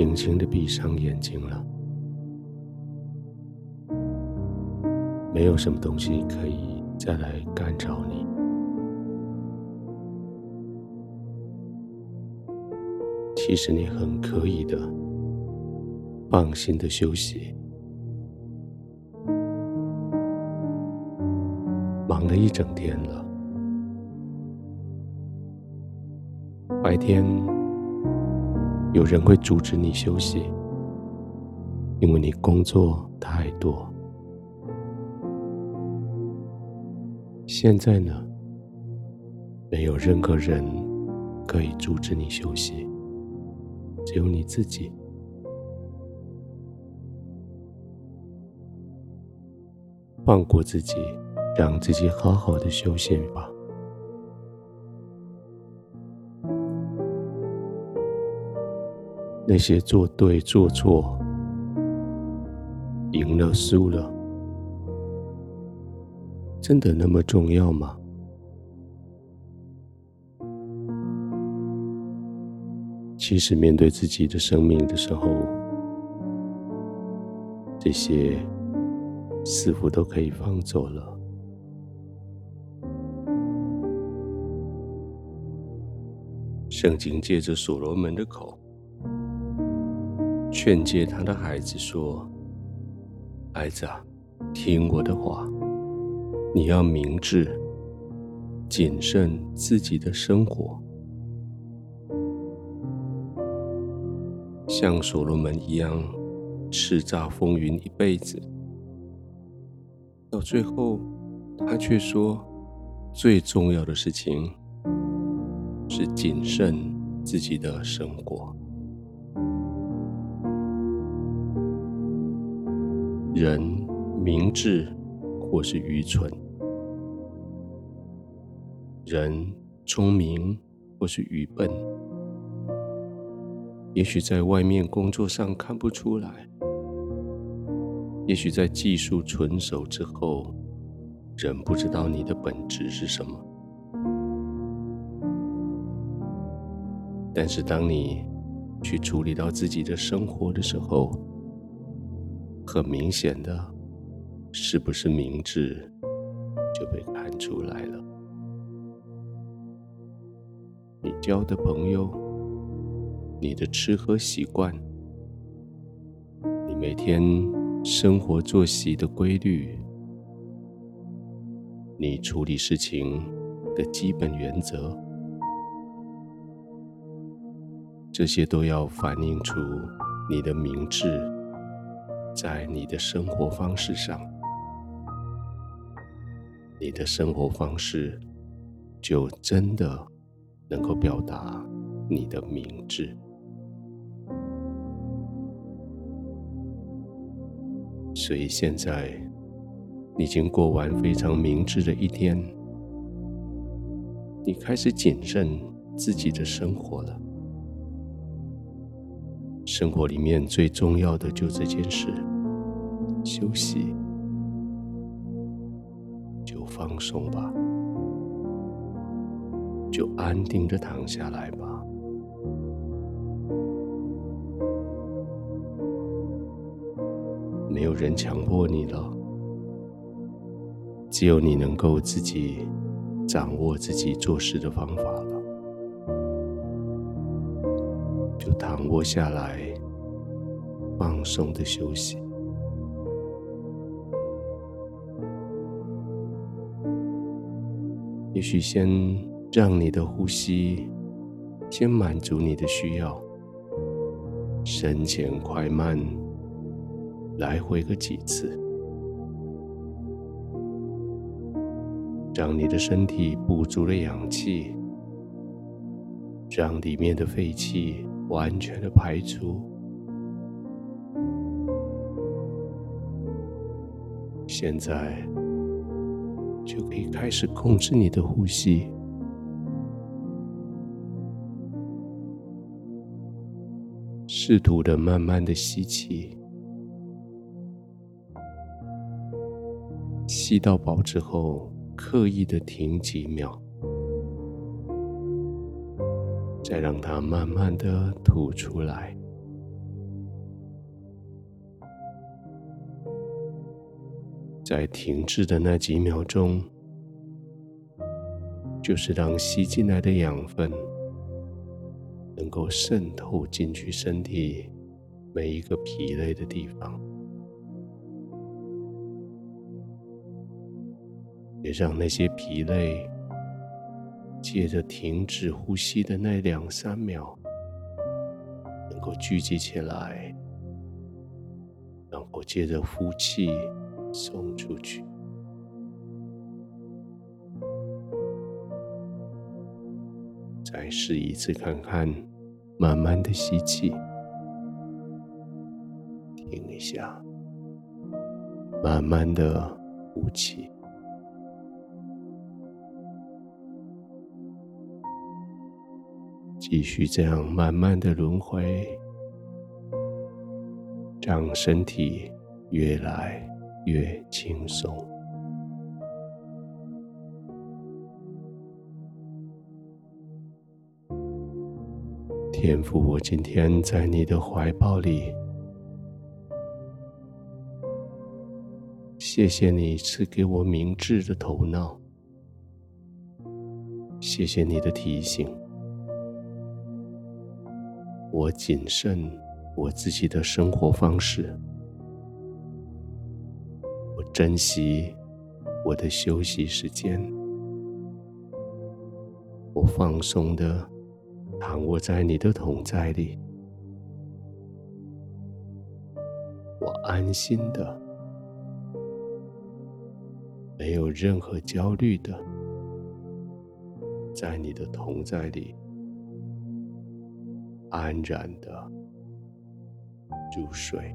轻轻的闭上眼睛了。没有什么东西可以再来干扰你。其实你很可以的，放心的休息。忙了一整天了，白天有人会阻止你休息，因为你工作太多。现在呢，没有任何人可以阻止你休息。只有你自己，放过自己，让自己好好的休息吧。那些做对做错、赢了输了，真的那么重要吗？其实，面对自己的生命的时候，这些似乎都可以放走了。圣经借着所罗门的口，劝诫他的孩子说：“孩子啊，听我的话，你要明智、谨慎自己的生活。”像所罗门一样叱咤风云一辈子，到最后，他却说，最重要的事情是谨慎自己的生活。人明智或是愚蠢，人聪明或是愚笨。也许在外面工作上看不出来，也许在技术纯熟之后，人不知道你的本质是什么。但是当你去处理到自己的生活的时候，很明显的，是不是明智就被看出来了。你交的朋友。你的吃喝习惯，你每天生活作息的规律，你处理事情的基本原则，这些都要反映出你的明智，在你的生活方式上，你的生活方式就真的能够表达你的明智。所以现在，已经过完非常明智的一天，你开始谨慎自己的生活了。生活里面最重要的就这件事，休息，就放松吧，就安定的躺下来吧。没有人强迫你了，只有你能够自己掌握自己做事的方法了。就躺卧下来，放松的休息。也许先让你的呼吸先满足你的需要，深浅快慢。来回个几次，让你的身体补足了氧气，让里面的废气完全的排出。现在就可以开始控制你的呼吸，试图的慢慢的吸气。吸到饱之后，刻意的停几秒，再让它慢慢的吐出来。在停滞的那几秒钟就是让吸进来的养分能够渗透进去身体每一个疲累的地方也让那些疲累借着停止呼吸的那两三秒，能够聚集起来，然后借着呼气送出去。再试一次看看，慢慢的吸气，停一下，慢慢的呼气，继续这样慢慢的轮回，让身体越来越轻松。天父，我今天在你的怀抱里，谢谢你赐给我明智的头脑，谢谢你的提醒，我谨慎我自己的生活方式，我珍惜我的休息时间，我放松的。躺卧在你的同在里，我安心的，没有任何焦虑的，在你的同在里。安然的入睡。